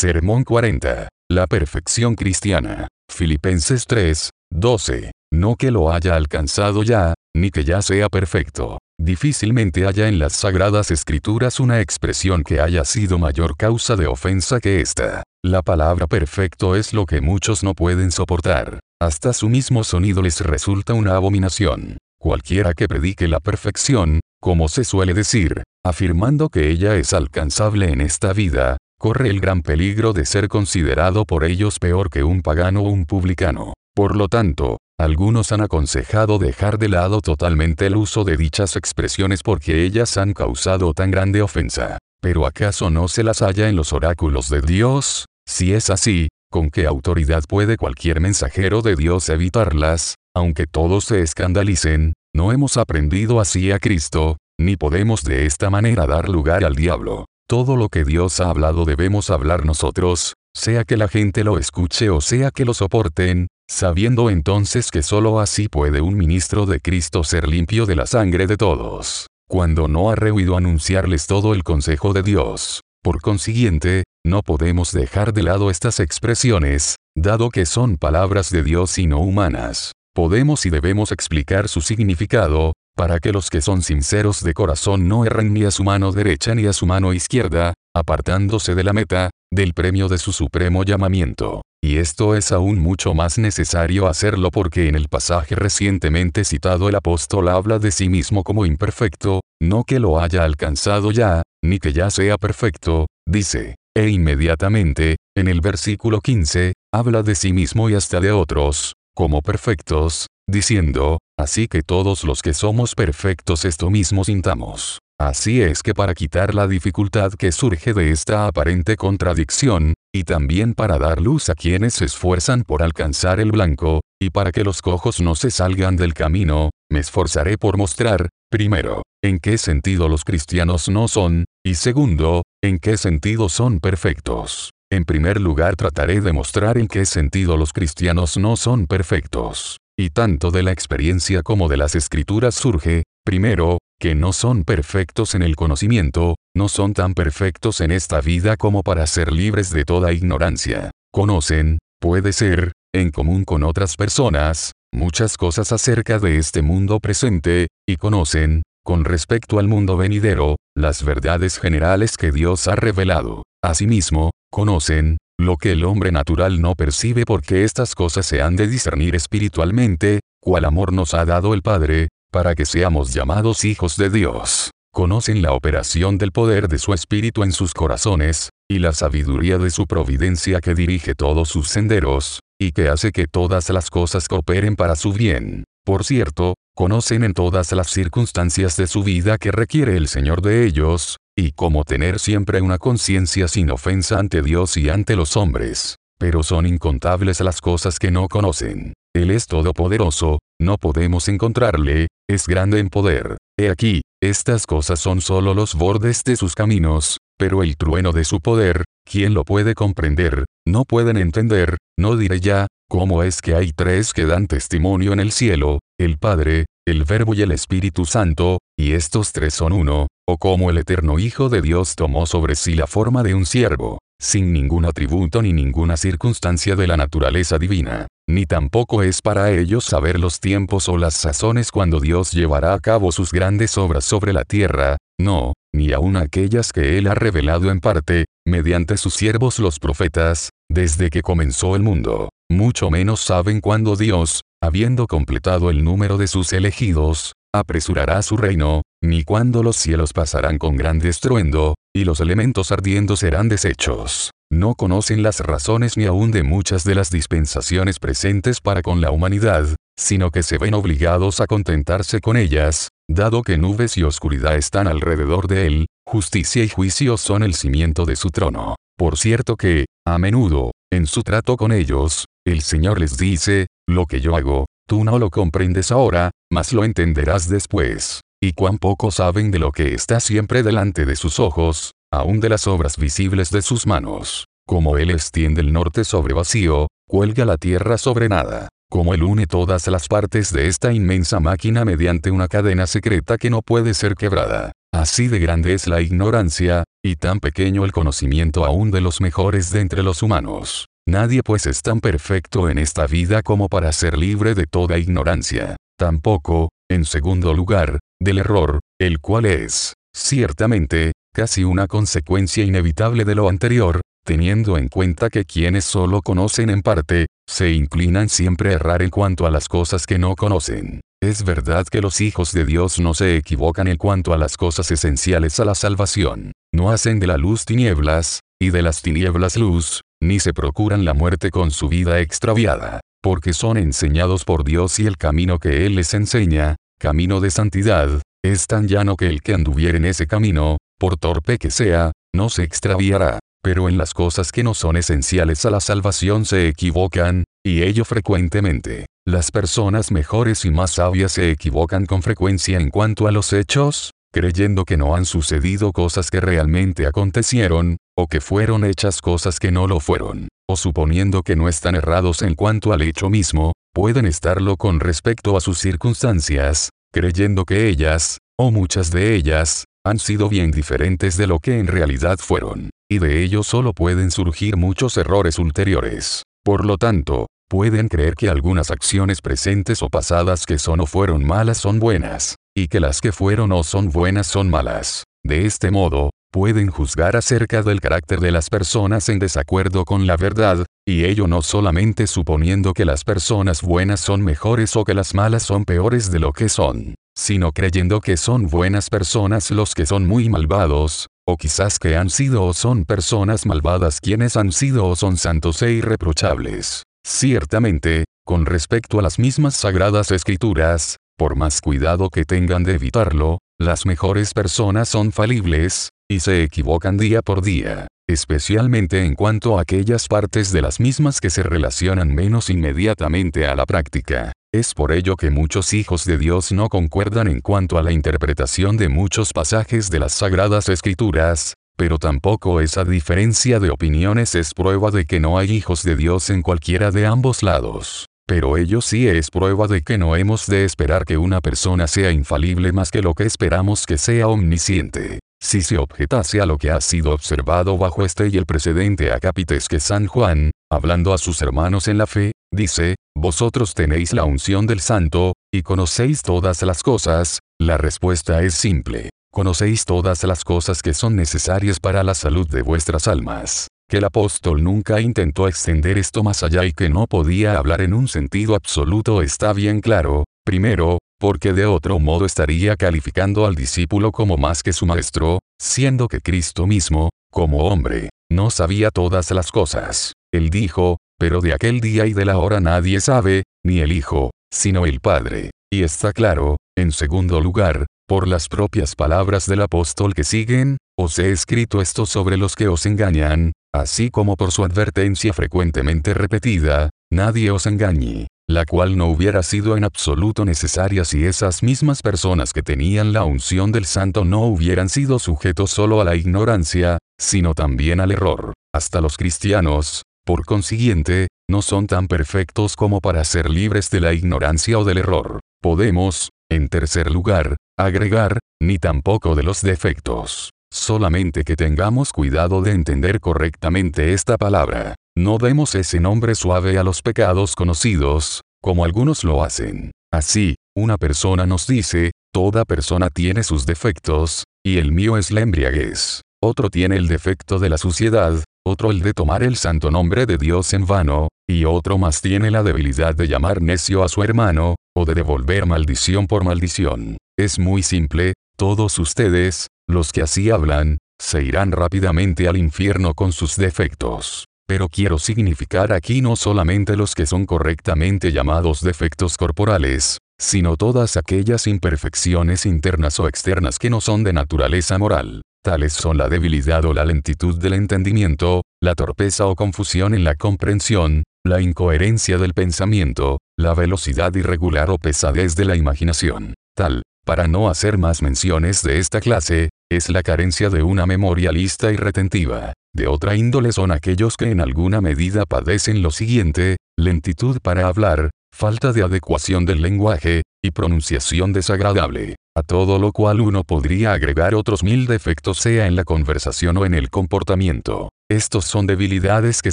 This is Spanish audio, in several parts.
Sermón 40. La perfección cristiana. Filipenses 3, 12. No que lo haya alcanzado ya, ni que ya sea perfecto. Difícilmente haya en las sagradas escrituras una expresión que haya sido mayor causa de ofensa que esta. La palabra perfecto es lo que muchos no pueden soportar. Hasta su mismo sonido les resulta una abominación. Cualquiera que predique la perfección, como se suele decir, afirmando que ella es alcanzable en esta vida, corre el gran peligro de ser considerado por ellos peor que un pagano o un publicano. Por lo tanto, algunos han aconsejado dejar de lado totalmente el uso de dichas expresiones porque ellas han causado tan grande ofensa. Pero ¿acaso no se las halla en los oráculos de Dios? Si es así, ¿con qué autoridad puede cualquier mensajero de Dios evitarlas? Aunque todos se escandalicen, no hemos aprendido así a Cristo, ni podemos de esta manera dar lugar al diablo. Todo lo que Dios ha hablado debemos hablar nosotros, sea que la gente lo escuche o sea que lo soporten, sabiendo entonces que sólo así puede un ministro de Cristo ser limpio de la sangre de todos, cuando no ha rehuido anunciarles todo el consejo de Dios. Por consiguiente, no podemos dejar de lado estas expresiones, dado que son palabras de Dios y no humanas. Podemos y debemos explicar su significado, para que los que son sinceros de corazón no erren ni a su mano derecha ni a su mano izquierda, apartándose de la meta, del premio de su supremo llamamiento. Y esto es aún mucho más necesario hacerlo porque en el pasaje recientemente citado el apóstol habla de sí mismo como imperfecto, no que lo haya alcanzado ya, ni que ya sea perfecto, dice, e inmediatamente, en el versículo 15, habla de sí mismo y hasta de otros, como perfectos, diciendo, así que todos los que somos perfectos esto mismo sintamos. Así es que para quitar la dificultad que surge de esta aparente contradicción, y también para dar luz a quienes se esfuerzan por alcanzar el blanco, y para que los cojos no se salgan del camino, me esforzaré por mostrar, primero, en qué sentido los cristianos no son, y segundo, en qué sentido son perfectos. En primer lugar trataré de mostrar en qué sentido los cristianos no son perfectos. Y tanto de la experiencia como de las escrituras surge, primero, que no son perfectos en el conocimiento, no son tan perfectos en esta vida como para ser libres de toda ignorancia. Conocen, puede ser, en común con otras personas, muchas cosas acerca de este mundo presente, y conocen, con respecto al mundo venidero, las verdades generales que Dios ha revelado. Asimismo, conocen, lo que el hombre natural no percibe porque estas cosas se han de discernir espiritualmente, cual amor nos ha dado el Padre, para que seamos llamados hijos de Dios. Conocen la operación del poder de su Espíritu en sus corazones, y la sabiduría de su providencia que dirige todos sus senderos, y que hace que todas las cosas cooperen para su bien. Por cierto, conocen en todas las circunstancias de su vida que requiere el Señor de ellos, y cómo tener siempre una conciencia sin ofensa ante Dios y ante los hombres. Pero son incontables las cosas que no conocen. Él es todopoderoso, no podemos encontrarle, es grande en poder. He aquí, estas cosas son solo los bordes de sus caminos, pero el trueno de su poder, ¿quién lo puede comprender? No pueden entender, no diré ya, cómo es que hay tres que dan testimonio en el cielo, el Padre, el Verbo y el Espíritu Santo, y estos tres son uno, o como el eterno Hijo de Dios tomó sobre sí la forma de un siervo, sin ningún atributo ni ninguna circunstancia de la naturaleza divina, ni tampoco es para ellos saber los tiempos o las sazones cuando Dios llevará a cabo sus grandes obras sobre la tierra, no, ni aun aquellas que Él ha revelado en parte, mediante sus siervos los profetas, desde que comenzó el mundo, mucho menos saben cuándo Dios, habiendo completado el número de sus elegidos, apresurará su reino, ni cuando los cielos pasarán con gran estruendo, y los elementos ardiendo serán deshechos. No conocen las razones ni aún de muchas de las dispensaciones presentes para con la humanidad, sino que se ven obligados a contentarse con ellas, dado que nubes y oscuridad están alrededor de él, justicia y juicio son el cimiento de su trono. Por cierto que, a menudo, en su trato con ellos, el Señor les dice, lo que yo hago, tú no lo comprendes ahora, mas lo entenderás después. Y cuán poco saben de lo que está siempre delante de sus ojos, aún de las obras visibles de sus manos. Como Él extiende el norte sobre vacío, cuelga la tierra sobre nada. Como Él une todas las partes de esta inmensa máquina mediante una cadena secreta que no puede ser quebrada. Así de grande es la ignorancia, y tan pequeño el conocimiento aún de los mejores de entre los humanos. Nadie pues es tan perfecto en esta vida como para ser libre de toda ignorancia. Tampoco, en segundo lugar, del error, el cual es, ciertamente, casi una consecuencia inevitable de lo anterior, teniendo en cuenta que quienes solo conocen en parte, se inclinan siempre a errar en cuanto a las cosas que no conocen. Es verdad que los hijos de Dios no se equivocan en cuanto a las cosas esenciales a la salvación. No hacen de la luz tinieblas, y de las tinieblas luz, ni se procuran la muerte con su vida extraviada, porque son enseñados por Dios y el camino que Él les enseña, camino de santidad, es tan llano que el que anduviere en ese camino, por torpe que sea, no se extraviará. Pero en las cosas que no son esenciales a la salvación se equivocan, y ello frecuentemente. Las personas mejores y más sabias se equivocan con frecuencia en cuanto a los hechos, creyendo que no han sucedido cosas que realmente acontecieron, o que fueron hechas cosas que no lo fueron, o suponiendo que no están errados en cuanto al hecho mismo, pueden estarlo con respecto a sus circunstancias, creyendo que ellas, o muchas de ellas, han sido bien diferentes de lo que en realidad fueron, y de ello solo pueden surgir muchos errores ulteriores. Por lo tanto, pueden creer que algunas acciones presentes o pasadas que son o fueron malas son buenas, y que las que fueron o son buenas son malas. De este modo, pueden juzgar acerca del carácter de las personas en desacuerdo con la verdad, y ello no solamente suponiendo que las personas buenas son mejores o que las malas son peores de lo que son, sino creyendo que son buenas personas los que son muy malvados, o quizás que han sido o son personas malvadas quienes han sido o son santos e irreprochables. Ciertamente, con respecto a las mismas sagradas escrituras, por más cuidado que tengan de evitarlo, las mejores personas son falibles, y se equivocan día por día, especialmente en cuanto a aquellas partes de las mismas que se relacionan menos inmediatamente a la práctica. Es por ello que muchos hijos de Dios no concuerdan en cuanto a la interpretación de muchos pasajes de las sagradas escrituras, pero tampoco esa diferencia de opiniones es prueba de que no hay hijos de Dios en cualquiera de ambos lados. Pero ello sí es prueba de que no hemos de esperar que una persona sea infalible más que lo que esperamos que sea omnisciente. Si se objetase a lo que ha sido observado bajo este y el precedente acápites que San Juan, hablando a sus hermanos en la fe, dice, Vosotros tenéis la unción del santo, y conocéis todas las cosas, la respuesta es simple conocéis todas las cosas que son necesarias para la salud de vuestras almas. Que el apóstol nunca intentó extender esto más allá y que no podía hablar en un sentido absoluto está bien claro, primero, porque de otro modo estaría calificando al discípulo como más que su maestro, siendo que Cristo mismo, como hombre, no sabía todas las cosas. Él dijo, pero de aquel día y de la hora nadie sabe, ni el Hijo, sino el Padre. Y está claro, en segundo lugar, por las propias palabras del apóstol que siguen, os he escrito esto sobre los que os engañan, así como por su advertencia frecuentemente repetida, nadie os engañe, la cual no hubiera sido en absoluto necesaria si esas mismas personas que tenían la unción del santo no hubieran sido sujetos solo a la ignorancia, sino también al error. Hasta los cristianos, por consiguiente, no son tan perfectos como para ser libres de la ignorancia o del error. Podemos, en tercer lugar, agregar, ni tampoco de los defectos. Solamente que tengamos cuidado de entender correctamente esta palabra. No demos ese nombre suave a los pecados conocidos, como algunos lo hacen. Así, una persona nos dice, toda persona tiene sus defectos, y el mío es la embriaguez. Otro tiene el defecto de la suciedad, otro el de tomar el santo nombre de Dios en vano, y otro más tiene la debilidad de llamar necio a su hermano, o de devolver maldición por maldición. Es muy simple, todos ustedes, los que así hablan, se irán rápidamente al infierno con sus defectos. Pero quiero significar aquí no solamente los que son correctamente llamados defectos corporales, sino todas aquellas imperfecciones internas o externas que no son de naturaleza moral. Tales son la debilidad o la lentitud del entendimiento, la torpeza o confusión en la comprensión, la incoherencia del pensamiento, la velocidad irregular o pesadez de la imaginación. Tal, para no hacer más menciones de esta clase, es la carencia de una memoria lista y retentiva. De otra índole son aquellos que en alguna medida padecen lo siguiente, lentitud para hablar, falta de adecuación del lenguaje, y pronunciación desagradable. A todo lo cual uno podría agregar otros mil defectos sea en la conversación o en el comportamiento. Estos son debilidades que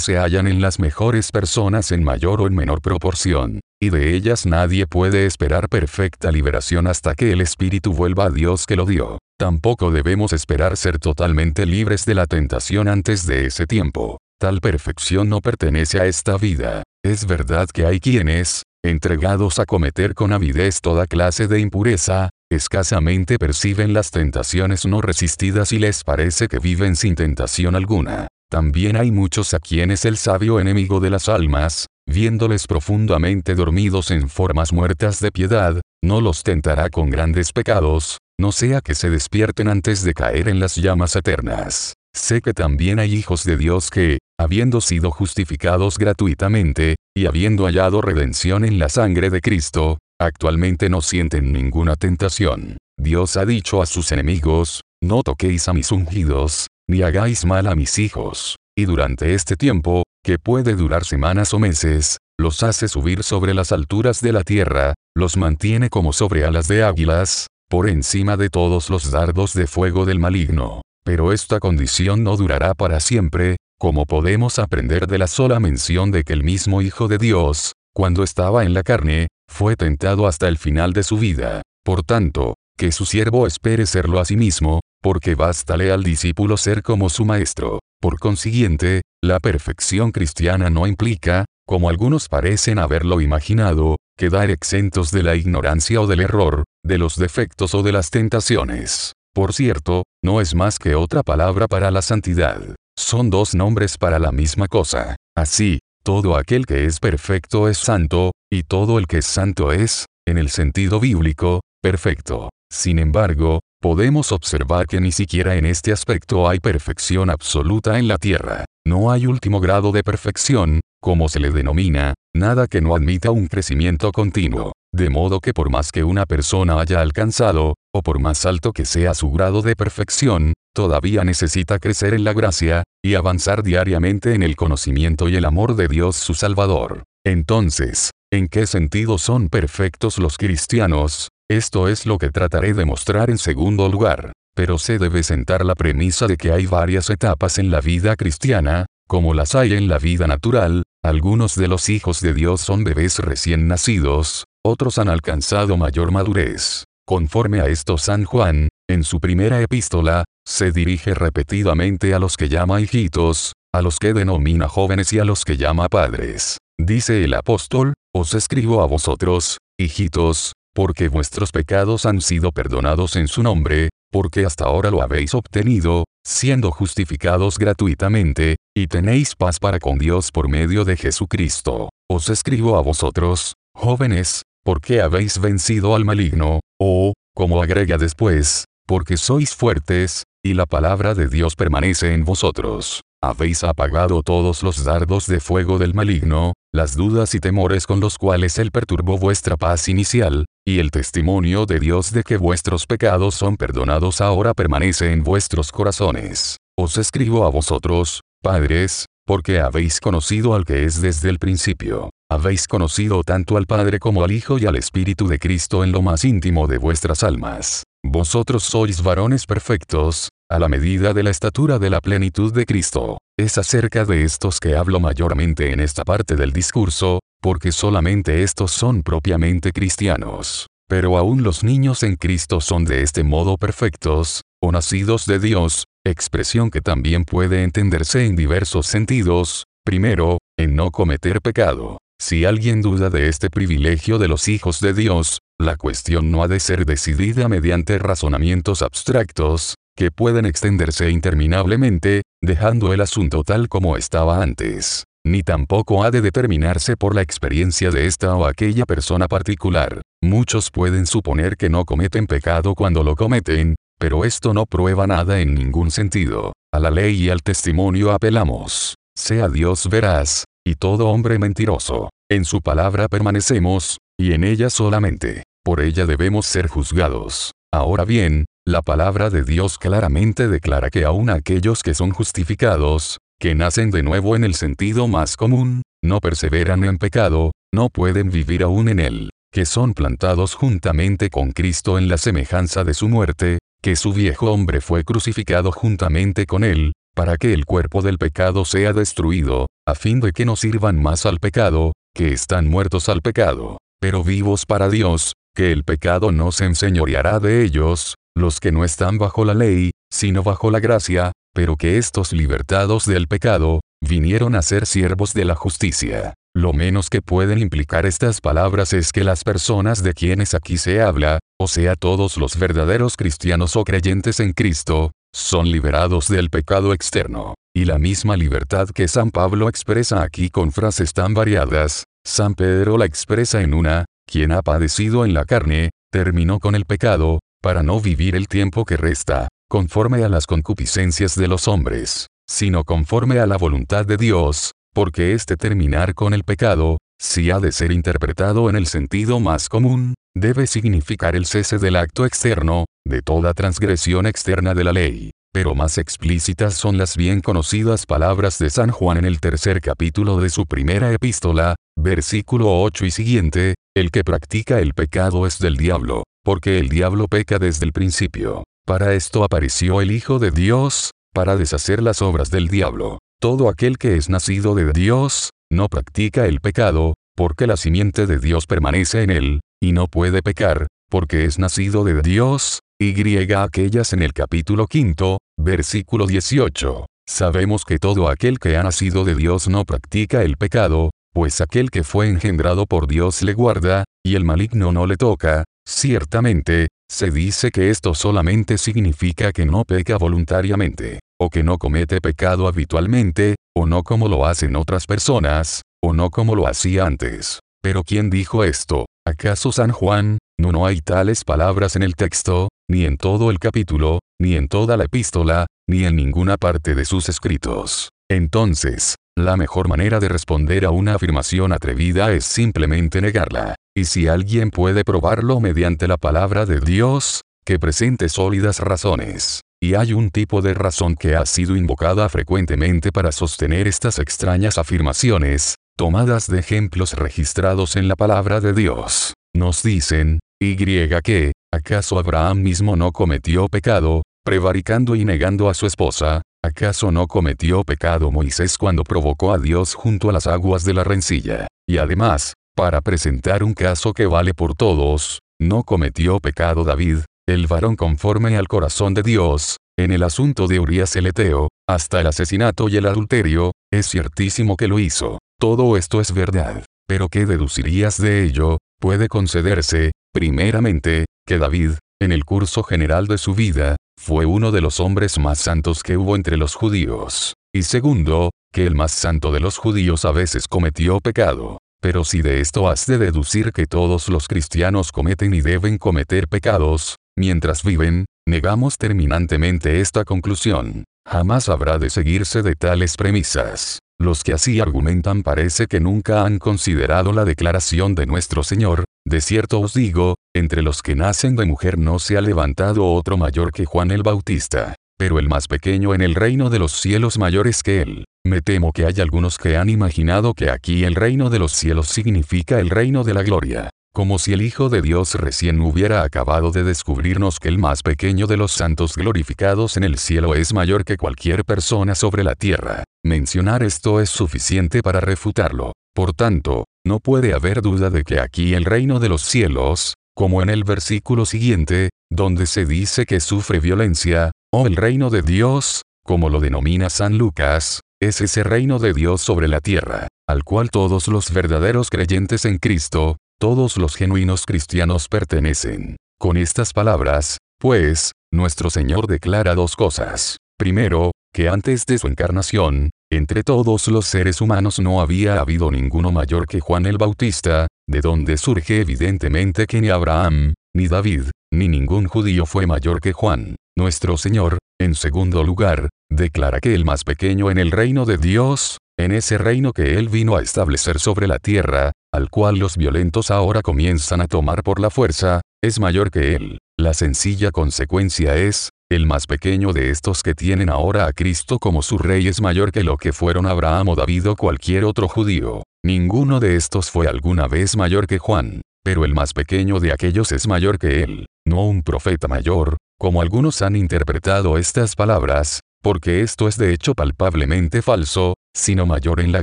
se hallan en las mejores personas en mayor o en menor proporción, y de ellas nadie puede esperar perfecta liberación hasta que el espíritu vuelva a Dios que lo dio. Tampoco debemos esperar ser totalmente libres de la tentación antes de ese tiempo. Tal perfección no pertenece a esta vida. Es verdad que hay quienes, entregados a cometer con avidez toda clase de impureza, escasamente perciben las tentaciones no resistidas y les parece que viven sin tentación alguna. También hay muchos a quienes el sabio enemigo de las almas, viéndoles profundamente dormidos en formas muertas de piedad, no los tentará con grandes pecados, no sea que se despierten antes de caer en las llamas eternas. Sé que también hay hijos de Dios que, habiendo sido justificados gratuitamente, y habiendo hallado redención en la sangre de Cristo, actualmente no sienten ninguna tentación. Dios ha dicho a sus enemigos, no toquéis a mis ungidos, ni hagáis mal a mis hijos. Y durante este tiempo, que puede durar semanas o meses, los hace subir sobre las alturas de la tierra, los mantiene como sobre alas de águilas, por encima de todos los dardos de fuego del maligno. Pero esta condición no durará para siempre, como podemos aprender de la sola mención de que el mismo Hijo de Dios, cuando estaba en la carne, fue tentado hasta el final de su vida. Por tanto, que su siervo espere serlo a sí mismo, porque bástale al discípulo ser como su maestro. Por consiguiente, la perfección cristiana no implica, como algunos parecen haberlo imaginado, quedar exentos de la ignorancia o del error, de los defectos o de las tentaciones. Por cierto, no es más que otra palabra para la santidad. Son dos nombres para la misma cosa. Así, todo aquel que es perfecto es santo, y todo el que es santo es, en el sentido bíblico, perfecto. Sin embargo, podemos observar que ni siquiera en este aspecto hay perfección absoluta en la tierra. No hay último grado de perfección, como se le denomina, nada que no admita un crecimiento continuo. De modo que por más que una persona haya alcanzado, o por más alto que sea su grado de perfección, todavía necesita crecer en la gracia, y avanzar diariamente en el conocimiento y el amor de Dios su Salvador. Entonces, ¿en qué sentido son perfectos los cristianos? Esto es lo que trataré de mostrar en segundo lugar. Pero se debe sentar la premisa de que hay varias etapas en la vida cristiana, como las hay en la vida natural, algunos de los hijos de Dios son bebés recién nacidos, otros han alcanzado mayor madurez. Conforme a esto San Juan, en su primera epístola, se dirige repetidamente a los que llama hijitos, a los que denomina jóvenes y a los que llama padres. Dice el apóstol, os escribo a vosotros, hijitos, porque vuestros pecados han sido perdonados en su nombre, porque hasta ahora lo habéis obtenido, siendo justificados gratuitamente, y tenéis paz para con Dios por medio de Jesucristo. Os escribo a vosotros, jóvenes, porque habéis vencido al maligno, o, como agrega después, porque sois fuertes, y la palabra de Dios permanece en vosotros. Habéis apagado todos los dardos de fuego del maligno, las dudas y temores con los cuales él perturbó vuestra paz inicial, y el testimonio de Dios de que vuestros pecados son perdonados ahora permanece en vuestros corazones. Os escribo a vosotros, padres, porque habéis conocido al que es desde el principio. Habéis conocido tanto al Padre como al Hijo y al Espíritu de Cristo en lo más íntimo de vuestras almas. Vosotros sois varones perfectos, a la medida de la estatura de la plenitud de Cristo. Es acerca de estos que hablo mayormente en esta parte del discurso, porque solamente estos son propiamente cristianos. Pero aún los niños en Cristo son de este modo perfectos, nacidos de Dios, expresión que también puede entenderse en diversos sentidos, primero, en no cometer pecado. Si alguien duda de este privilegio de los hijos de Dios, la cuestión no ha de ser decidida mediante razonamientos abstractos, que pueden extenderse interminablemente, dejando el asunto tal como estaba antes. Ni tampoco ha de determinarse por la experiencia de esta o aquella persona particular. Muchos pueden suponer que no cometen pecado cuando lo cometen, pero esto no prueba nada en ningún sentido. A la ley y al testimonio apelamos. Sea Dios veraz, y todo hombre mentiroso. En su palabra permanecemos, y en ella solamente. Por ella debemos ser juzgados. Ahora bien, la palabra de Dios claramente declara que aun aquellos que son justificados, que nacen de nuevo en el sentido más común, no perseveran en pecado, no pueden vivir aún en él que son plantados juntamente con Cristo en la semejanza de su muerte, que su viejo hombre fue crucificado juntamente con él, para que el cuerpo del pecado sea destruido, a fin de que no sirvan más al pecado, que están muertos al pecado, pero vivos para Dios, que el pecado no se enseñoreará de ellos, los que no están bajo la ley, sino bajo la gracia, pero que estos libertados del pecado, vinieron a ser siervos de la justicia. Lo menos que pueden implicar estas palabras es que las personas de quienes aquí se habla, o sea todos los verdaderos cristianos o creyentes en Cristo, son liberados del pecado externo. Y la misma libertad que San Pablo expresa aquí con frases tan variadas, San Pedro la expresa en una, quien ha padecido en la carne, terminó con el pecado, para no vivir el tiempo que resta, conforme a las concupiscencias de los hombres, sino conforme a la voluntad de Dios, porque este terminar con el pecado, si ha de ser interpretado en el sentido más común, debe significar el cese del acto externo, de toda transgresión externa de la ley. Pero más explícitas son las bien conocidas palabras de San Juan en el tercer capítulo de su primera epístola, versículo 8 y siguiente, el que practica el pecado es del diablo, porque el diablo peca desde el principio. Para esto apareció el Hijo de Dios, para deshacer las obras del diablo. Todo aquel que es nacido de Dios, no practica el pecado, porque la simiente de Dios permanece en él, y no puede pecar, porque es nacido de Dios, y aquellas en el capítulo quinto, versículo 18. Sabemos que todo aquel que ha nacido de Dios no practica el pecado, pues aquel que fue engendrado por Dios le guarda, y el maligno no le toca, ciertamente, se dice que esto solamente significa que no peca voluntariamente o que no comete pecado habitualmente, o no como lo hacen otras personas, o no como lo hacía antes. Pero ¿quién dijo esto? ¿Acaso San Juan? No, no hay tales palabras en el texto, ni en todo el capítulo, ni en toda la epístola, ni en ninguna parte de sus escritos. Entonces, la mejor manera de responder a una afirmación atrevida es simplemente negarla. Y si alguien puede probarlo mediante la palabra de Dios, que presente sólidas razones. Y hay un tipo de razón que ha sido invocada frecuentemente para sostener estas extrañas afirmaciones, tomadas de ejemplos registrados en la palabra de Dios. Nos dicen, y que, ¿acaso Abraham mismo no cometió pecado, prevaricando y negando a su esposa? ¿Acaso no cometió pecado Moisés cuando provocó a Dios junto a las aguas de la rencilla? Y además, para presentar un caso que vale por todos, ¿no cometió pecado David, el varón conforme al corazón de Dios, en el asunto de Urias el Eteo, hasta el asesinato y el adulterio, es ciertísimo que lo hizo. Todo esto es verdad. Pero ¿qué deducirías de ello? Puede concederse, primeramente, que David, en el curso general de su vida, fue uno de los hombres más santos que hubo entre los judíos. Y segundo, que el más santo de los judíos a veces cometió pecado. Pero si de esto has de deducir que todos los cristianos cometen y deben cometer pecados, mientras viven, negamos terminantemente esta conclusión. Jamás habrá de seguirse de tales premisas. Los que así argumentan parece que nunca han considerado la declaración de nuestro Señor, de cierto os digo, entre los que nacen de mujer no se ha levantado otro mayor que Juan el Bautista, pero el más pequeño en el reino de los cielos mayores que él. Me temo que hay algunos que han imaginado que aquí el reino de los cielos significa el reino de la gloria como si el Hijo de Dios recién hubiera acabado de descubrirnos que el más pequeño de los santos glorificados en el cielo es mayor que cualquier persona sobre la tierra. Mencionar esto es suficiente para refutarlo. Por tanto, no puede haber duda de que aquí el reino de los cielos, como en el versículo siguiente, donde se dice que sufre violencia, o el reino de Dios, como lo denomina San Lucas, es ese reino de Dios sobre la tierra, al cual todos los verdaderos creyentes en Cristo, todos los genuinos cristianos pertenecen. Con estas palabras, pues, nuestro Señor declara dos cosas. Primero, que antes de su encarnación, entre todos los seres humanos no había habido ninguno mayor que Juan el Bautista, de donde surge evidentemente que ni Abraham, ni David, ni ningún judío fue mayor que Juan. Nuestro Señor, en segundo lugar, declara que el más pequeño en el reino de Dios, en ese reino que Él vino a establecer sobre la tierra, al cual los violentos ahora comienzan a tomar por la fuerza, es mayor que Él. La sencilla consecuencia es, el más pequeño de estos que tienen ahora a Cristo como su rey es mayor que lo que fueron Abraham o David o cualquier otro judío. Ninguno de estos fue alguna vez mayor que Juan. pero el más pequeño de aquellos es mayor que él, no un profeta mayor, como algunos han interpretado estas palabras, porque esto es de hecho palpablemente falso, sino mayor en la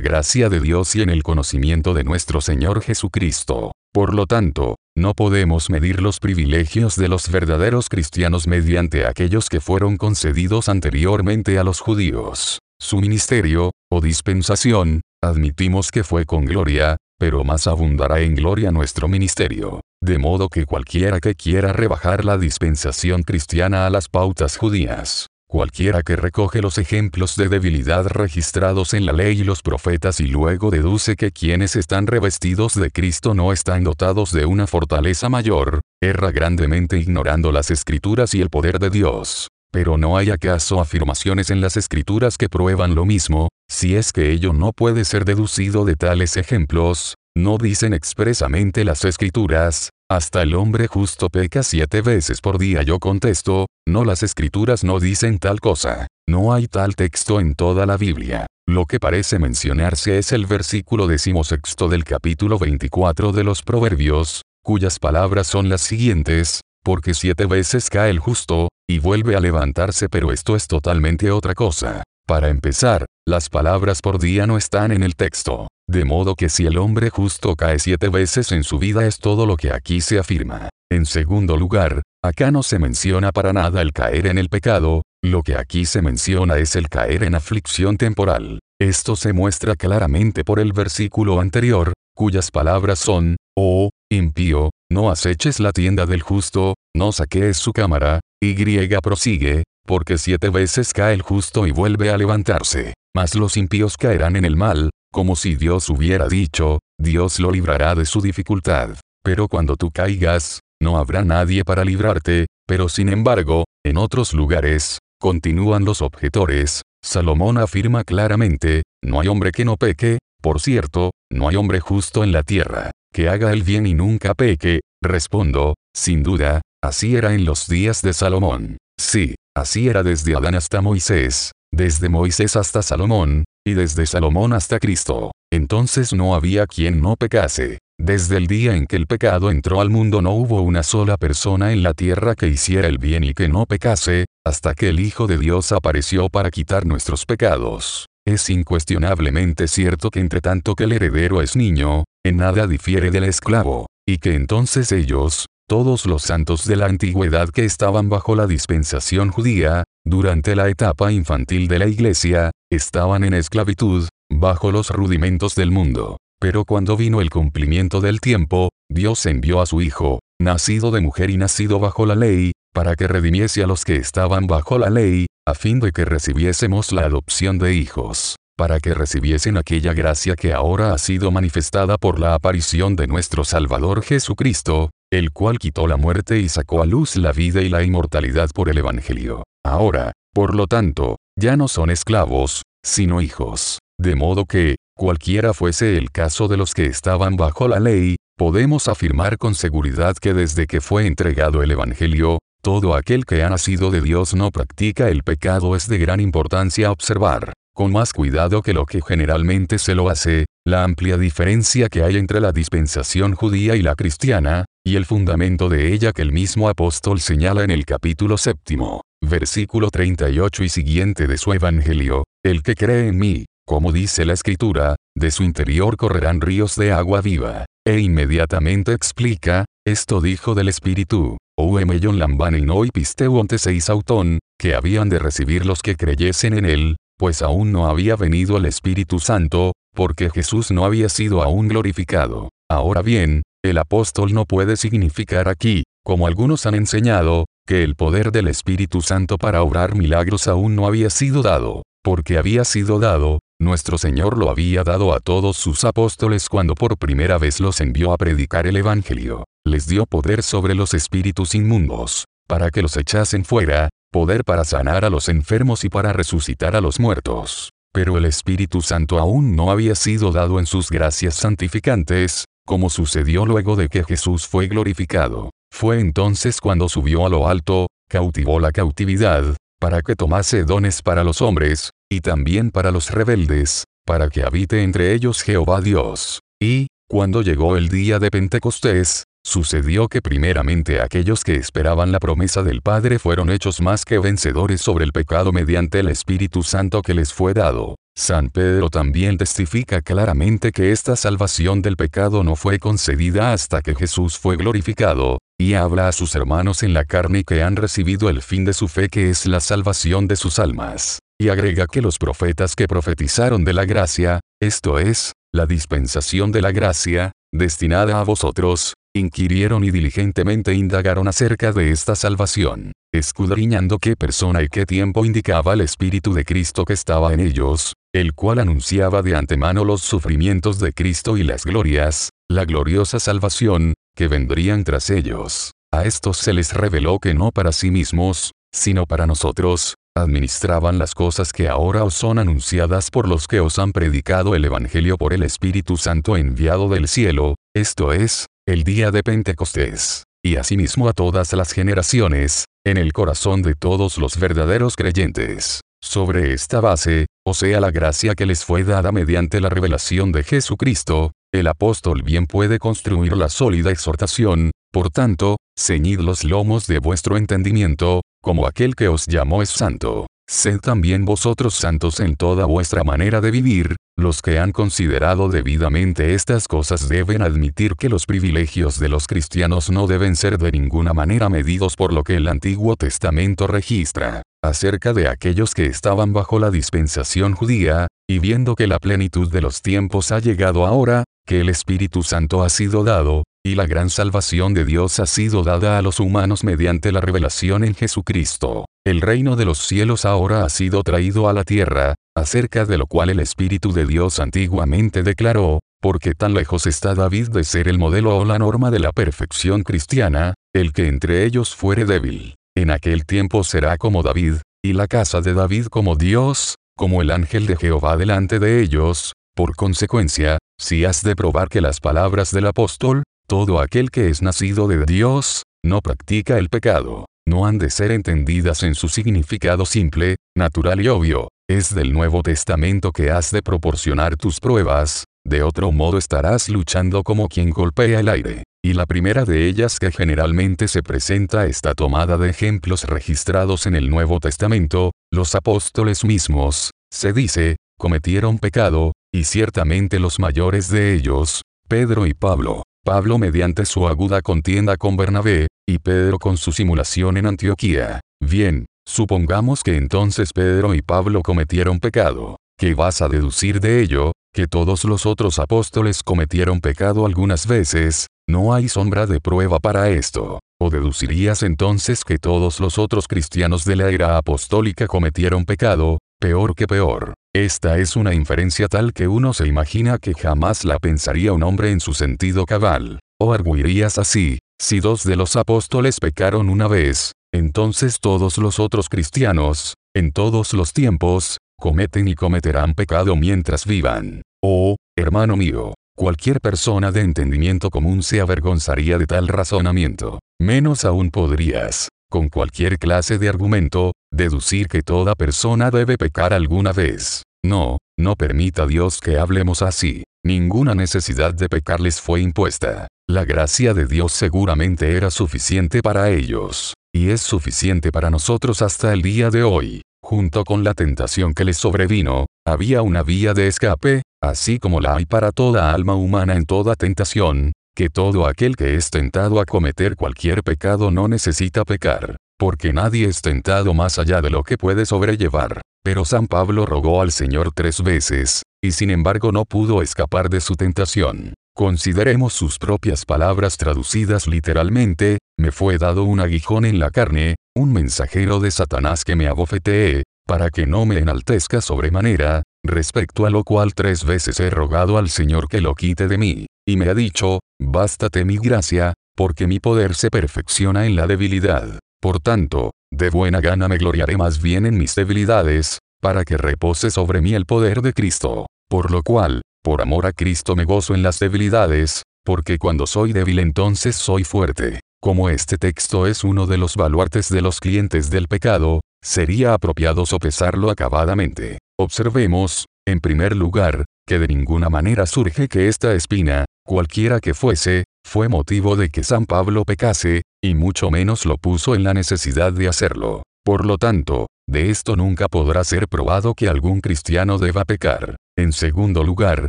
gracia de Dios y en el conocimiento de nuestro Señor Jesucristo. Por lo tanto, no podemos medir los privilegios de los verdaderos cristianos mediante aquellos que fueron concedidos anteriormente a los judíos. Su ministerio, o dispensación, admitimos que fue con gloria, pero más abundará en gloria nuestro ministerio. De modo que cualquiera que quiera rebajar la dispensación cristiana a las pautas judías, Cualquiera que recoge los ejemplos de debilidad registrados en la ley y los profetas y luego deduce que quienes están revestidos de Cristo no están dotados de una fortaleza mayor, erra grandemente ignorando las escrituras y el poder de Dios. Pero no hay acaso afirmaciones en las escrituras que prueban lo mismo, si es que ello no puede ser deducido de tales ejemplos, no dicen expresamente las escrituras, hasta el hombre justo peca siete veces por día. Yo contesto, no las escrituras no dicen tal cosa. No hay tal texto en toda la Biblia. Lo que parece mencionarse es el versículo decimosexto del capítulo 24 de los Proverbios, cuyas palabras son las siguientes, porque siete veces cae el justo, y vuelve a levantarse pero esto es totalmente otra cosa. Para empezar, las palabras por día no están en el texto. De modo que si el hombre justo cae siete veces en su vida es todo lo que aquí se afirma. En segundo lugar, acá no se menciona para nada el caer en el pecado, lo que aquí se menciona es el caer en aflicción temporal. Esto se muestra claramente por el versículo anterior, cuyas palabras son, oh, impío, no aceches la tienda del justo, no saquees su cámara, y prosigue, porque siete veces cae el justo y vuelve a levantarse, mas los impíos caerán en el mal, como si Dios hubiera dicho, Dios lo librará de su dificultad. Pero cuando tú caigas, no habrá nadie para librarte, pero sin embargo, en otros lugares, continúan los objetores, Salomón afirma claramente, no hay hombre que no peque, por cierto, no hay hombre justo en la tierra, que haga el bien y nunca peque, respondo, sin duda, así era en los días de Salomón. Sí, Así era desde Adán hasta Moisés, desde Moisés hasta Salomón, y desde Salomón hasta Cristo. Entonces no había quien no pecase. Desde el día en que el pecado entró al mundo no hubo una sola persona en la tierra que hiciera el bien y que no pecase, hasta que el Hijo de Dios apareció para quitar nuestros pecados. Es incuestionablemente cierto que entre tanto que el heredero es niño, en nada difiere del esclavo, y que entonces ellos, todos los santos de la antigüedad que estaban bajo la dispensación judía, durante la etapa infantil de la iglesia, estaban en esclavitud, bajo los rudimentos del mundo. Pero cuando vino el cumplimiento del tiempo, Dios envió a su Hijo, nacido de mujer y nacido bajo la ley, para que redimiese a los que estaban bajo la ley, a fin de que recibiésemos la adopción de hijos, para que recibiesen aquella gracia que ahora ha sido manifestada por la aparición de nuestro Salvador Jesucristo, el cual quitó la muerte y sacó a luz la vida y la inmortalidad por el Evangelio. Ahora, por lo tanto, ya no son esclavos, sino hijos. De modo que, cualquiera fuese el caso de los que estaban bajo la ley, podemos afirmar con seguridad que desde que fue entregado el Evangelio, todo aquel que ha nacido de Dios no practica el pecado es de gran importancia observar, con más cuidado que lo que generalmente se lo hace, la amplia diferencia que hay entre la dispensación judía y la cristiana, y el fundamento de ella que el mismo apóstol señala en el capítulo séptimo, versículo 38 y siguiente de su Evangelio, el que cree en mí, como dice la escritura, de su interior correrán ríos de agua viva, e inmediatamente explica, esto dijo del Espíritu, o John Lamban y pisteu seis autón, que habían de recibir los que creyesen en él, pues aún no había venido el Espíritu Santo, porque Jesús no había sido aún glorificado. Ahora bien, el apóstol no puede significar aquí, como algunos han enseñado, que el poder del Espíritu Santo para obrar milagros aún no había sido dado, porque había sido dado, nuestro Señor lo había dado a todos sus apóstoles cuando por primera vez los envió a predicar el Evangelio, les dio poder sobre los espíritus inmundos, para que los echasen fuera, poder para sanar a los enfermos y para resucitar a los muertos. Pero el Espíritu Santo aún no había sido dado en sus gracias santificantes, como sucedió luego de que Jesús fue glorificado. Fue entonces cuando subió a lo alto, cautivó la cautividad, para que tomase dones para los hombres, y también para los rebeldes, para que habite entre ellos Jehová Dios. Y, cuando llegó el día de Pentecostés, sucedió que primeramente aquellos que esperaban la promesa del Padre fueron hechos más que vencedores sobre el pecado mediante el Espíritu Santo que les fue dado. San Pedro también testifica claramente que esta salvación del pecado no fue concedida hasta que Jesús fue glorificado, y habla a sus hermanos en la carne que han recibido el fin de su fe que es la salvación de sus almas. Y agrega que los profetas que profetizaron de la gracia, esto es, la dispensación de la gracia, destinada a vosotros, inquirieron y diligentemente indagaron acerca de esta salvación, escudriñando qué persona y qué tiempo indicaba el Espíritu de Cristo que estaba en ellos, el cual anunciaba de antemano los sufrimientos de Cristo y las glorias, la gloriosa salvación, que vendrían tras ellos. A estos se les reveló que no para sí mismos, sino para nosotros, administraban las cosas que ahora os son anunciadas por los que os han predicado el Evangelio por el Espíritu Santo enviado del cielo, esto es, el día de Pentecostés, y asimismo a todas las generaciones, en el corazón de todos los verdaderos creyentes. Sobre esta base, o sea la gracia que les fue dada mediante la revelación de Jesucristo, el apóstol bien puede construir la sólida exhortación, por tanto, ceñid los lomos de vuestro entendimiento, como aquel que os llamó es santo. Sed también vosotros santos en toda vuestra manera de vivir, los que han considerado debidamente estas cosas deben admitir que los privilegios de los cristianos no deben ser de ninguna manera medidos por lo que el Antiguo Testamento registra, acerca de aquellos que estaban bajo la dispensación judía, y viendo que la plenitud de los tiempos ha llegado ahora, que el Espíritu Santo ha sido dado, y la gran salvación de Dios ha sido dada a los humanos mediante la revelación en Jesucristo. El reino de los cielos ahora ha sido traído a la tierra, acerca de lo cual el Espíritu de Dios antiguamente declaró, porque tan lejos está David de ser el modelo o la norma de la perfección cristiana, el que entre ellos fuere débil. En aquel tiempo será como David, y la casa de David como Dios, como el ángel de Jehová delante de ellos, por consecuencia, si has de probar que las palabras del apóstol, todo aquel que es nacido de Dios, no practica el pecado. No han de ser entendidas en su significado simple, natural y obvio. Es del Nuevo Testamento que has de proporcionar tus pruebas, de otro modo estarás luchando como quien golpea el aire. Y la primera de ellas que generalmente se presenta está tomada de ejemplos registrados en el Nuevo Testamento, los apóstoles mismos, se dice, cometieron pecado, y ciertamente los mayores de ellos, Pedro y Pablo, Pablo mediante su aguda contienda con Bernabé, y Pedro con su simulación en Antioquía. Bien, supongamos que entonces Pedro y Pablo cometieron pecado. ¿Qué vas a deducir de ello? Que todos los otros apóstoles cometieron pecado algunas veces, no hay sombra de prueba para esto. ¿O deducirías entonces que todos los otros cristianos de la era apostólica cometieron pecado, peor que peor? Esta es una inferencia tal que uno se imagina que jamás la pensaría un hombre en su sentido cabal. O arguirías así, si dos de los apóstoles pecaron una vez, entonces todos los otros cristianos, en todos los tiempos, cometen y cometerán pecado mientras vivan. Oh, hermano mío, cualquier persona de entendimiento común se avergonzaría de tal razonamiento. Menos aún podrías, con cualquier clase de argumento, deducir que toda persona debe pecar alguna vez. No, no permita Dios que hablemos así. Ninguna necesidad de pecarles fue impuesta. La gracia de Dios seguramente era suficiente para ellos, y es suficiente para nosotros hasta el día de hoy. Junto con la tentación que les sobrevino, había una vía de escape, así como la hay para toda alma humana en toda tentación, que todo aquel que es tentado a cometer cualquier pecado no necesita pecar, porque nadie es tentado más allá de lo que puede sobrellevar. Pero San Pablo rogó al Señor tres veces, y sin embargo no pudo escapar de su tentación. Consideremos sus propias palabras traducidas literalmente, me fue dado un aguijón en la carne, un mensajero de Satanás que me abofetee, para que no me enaltezca sobremanera, respecto a lo cual tres veces he rogado al Señor que lo quite de mí, y me ha dicho, bástate mi gracia, porque mi poder se perfecciona en la debilidad. Por tanto, de buena gana me gloriaré más bien en mis debilidades, para que repose sobre mí el poder de Cristo. Por lo cual, por amor a Cristo me gozo en las debilidades, porque cuando soy débil entonces soy fuerte. Como este texto es uno de los baluartes de los clientes del pecado, sería apropiado sopesarlo acabadamente. Observemos, en primer lugar, que de ninguna manera surge que esta espina, cualquiera que fuese, fue motivo de que San Pablo pecase, y mucho menos lo puso en la necesidad de hacerlo. Por lo tanto, de esto nunca podrá ser probado que algún cristiano deba pecar. En segundo lugar,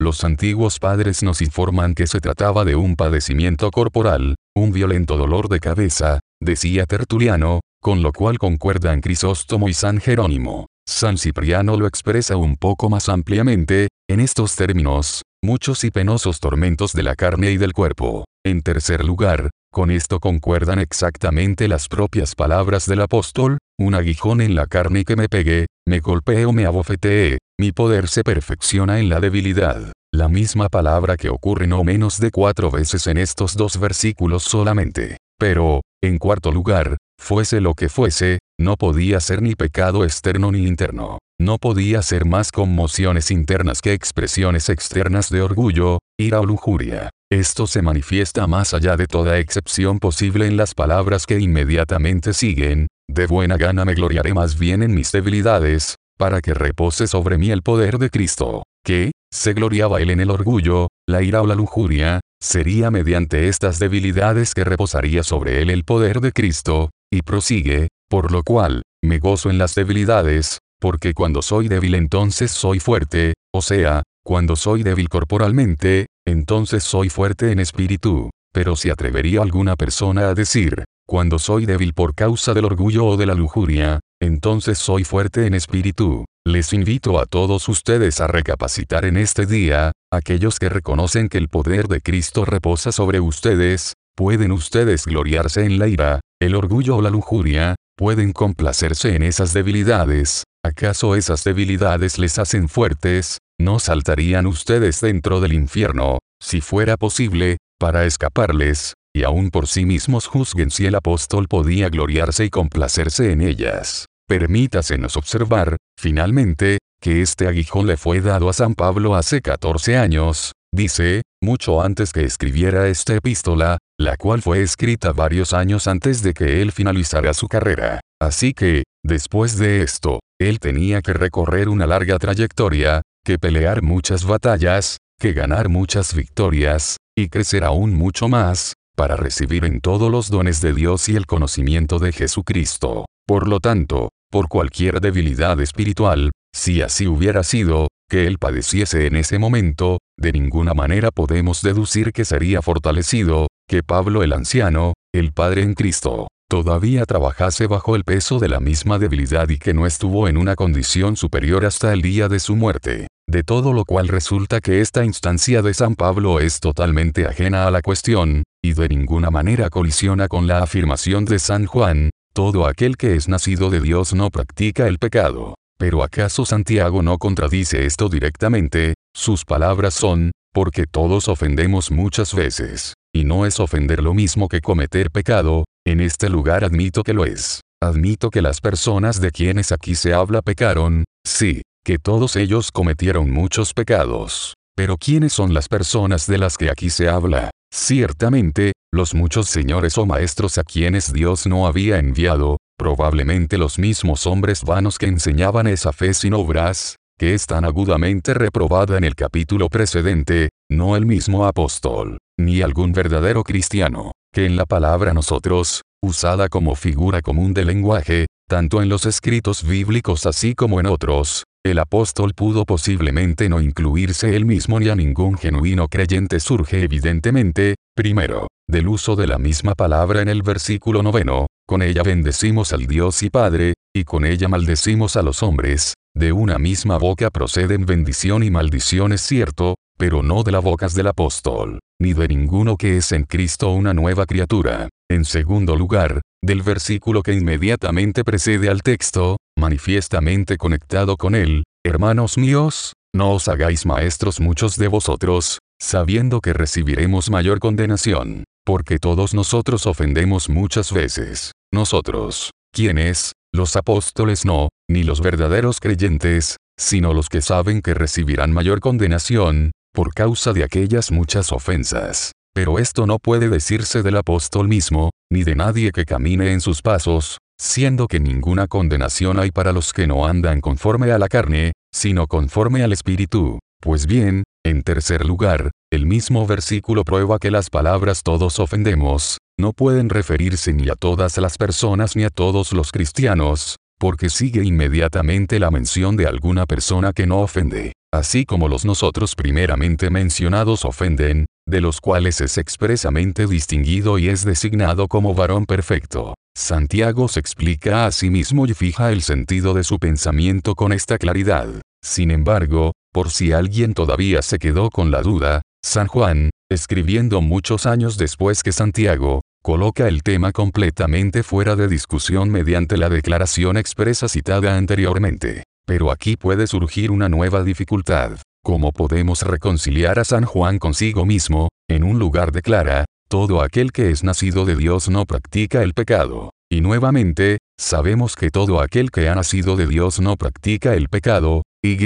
los antiguos padres nos informan que se trataba de un padecimiento corporal, un violento dolor de cabeza, decía Tertuliano, con lo cual concuerdan Crisóstomo y San Jerónimo. San Cipriano lo expresa un poco más ampliamente, en estos términos, muchos y penosos tormentos de la carne y del cuerpo. En tercer lugar, con esto concuerdan exactamente las propias palabras del apóstol, un aguijón en la carne que me pegue, me golpee o me abofetee, mi poder se perfecciona en la debilidad. La misma palabra que ocurre no menos de cuatro veces en estos dos versículos solamente. Pero, en cuarto lugar, fuese lo que fuese, no podía ser ni pecado externo ni interno. No podía ser más conmociones internas que expresiones externas de orgullo, ira o lujuria. Esto se manifiesta más allá de toda excepción posible en las palabras que inmediatamente siguen, de buena gana me gloriaré más bien en mis debilidades, para que repose sobre mí el poder de Cristo, que, se gloriaba él en el orgullo, la ira o la lujuria, sería mediante estas debilidades que reposaría sobre él el poder de Cristo, y prosigue, por lo cual, me gozo en las debilidades, porque cuando soy débil entonces soy fuerte, o sea, cuando soy débil corporalmente, entonces soy fuerte en espíritu. Pero si atrevería alguna persona a decir, cuando soy débil por causa del orgullo o de la lujuria, entonces soy fuerte en espíritu. Les invito a todos ustedes a recapacitar en este día, aquellos que reconocen que el poder de Cristo reposa sobre ustedes, pueden ustedes gloriarse en la ira, el orgullo o la lujuria, pueden complacerse en esas debilidades, ¿acaso esas debilidades les hacen fuertes? ¿No saltarían ustedes dentro del infierno, si fuera posible, para escaparles, y aún por sí mismos juzguen si el apóstol podía gloriarse y complacerse en ellas? Permítasenos observar, finalmente, que este aguijón le fue dado a San Pablo hace 14 años, dice, mucho antes que escribiera esta epístola, la cual fue escrita varios años antes de que él finalizara su carrera. Así que, después de esto, él tenía que recorrer una larga trayectoria, que pelear muchas batallas, que ganar muchas victorias, y crecer aún mucho más, para recibir en todos los dones de Dios y el conocimiento de Jesucristo. Por lo tanto, por cualquier debilidad espiritual, si así hubiera sido, que él padeciese en ese momento, de ninguna manera podemos deducir que sería fortalecido, que Pablo el anciano, el Padre en Cristo, todavía trabajase bajo el peso de la misma debilidad y que no estuvo en una condición superior hasta el día de su muerte. De todo lo cual resulta que esta instancia de San Pablo es totalmente ajena a la cuestión, y de ninguna manera colisiona con la afirmación de San Juan, todo aquel que es nacido de Dios no practica el pecado. Pero ¿acaso Santiago no contradice esto directamente? Sus palabras son, porque todos ofendemos muchas veces. Y no es ofender lo mismo que cometer pecado, en este lugar admito que lo es. Admito que las personas de quienes aquí se habla pecaron, sí, que todos ellos cometieron muchos pecados. Pero ¿quiénes son las personas de las que aquí se habla? Ciertamente, los muchos señores o maestros a quienes Dios no había enviado, probablemente los mismos hombres vanos que enseñaban esa fe sin obras, que es tan agudamente reprobada en el capítulo precedente, no el mismo apóstol, ni algún verdadero cristiano, que en la palabra nosotros, usada como figura común de lenguaje, tanto en los escritos bíblicos así como en otros, el apóstol pudo posiblemente no incluirse él mismo ni a ningún genuino creyente surge evidentemente, primero, del uso de la misma palabra en el versículo noveno, con ella bendecimos al Dios y Padre, y con ella maldecimos a los hombres, de una misma boca proceden bendición y maldición es cierto, pero no de las bocas del apóstol, ni de ninguno que es en Cristo una nueva criatura. En segundo lugar, del versículo que inmediatamente precede al texto, manifiestamente conectado con él, hermanos míos, no os hagáis maestros muchos de vosotros, sabiendo que recibiremos mayor condenación, porque todos nosotros ofendemos muchas veces, nosotros, quienes, los apóstoles no, ni los verdaderos creyentes, sino los que saben que recibirán mayor condenación, por causa de aquellas muchas ofensas. Pero esto no puede decirse del apóstol mismo, ni de nadie que camine en sus pasos, siendo que ninguna condenación hay para los que no andan conforme a la carne, sino conforme al Espíritu. Pues bien, en tercer lugar, el mismo versículo prueba que las palabras todos ofendemos, no pueden referirse ni a todas las personas ni a todos los cristianos, porque sigue inmediatamente la mención de alguna persona que no ofende, así como los nosotros primeramente mencionados ofenden, de los cuales es expresamente distinguido y es designado como varón perfecto. Santiago se explica a sí mismo y fija el sentido de su pensamiento con esta claridad. Sin embargo, por si alguien todavía se quedó con la duda, San Juan, escribiendo muchos años después que Santiago, coloca el tema completamente fuera de discusión mediante la declaración expresa citada anteriormente. Pero aquí puede surgir una nueva dificultad. ¿Cómo podemos reconciliar a San Juan consigo mismo? En un lugar declara, todo aquel que es nacido de Dios no practica el pecado. Y nuevamente, sabemos que todo aquel que ha nacido de Dios no practica el pecado, y,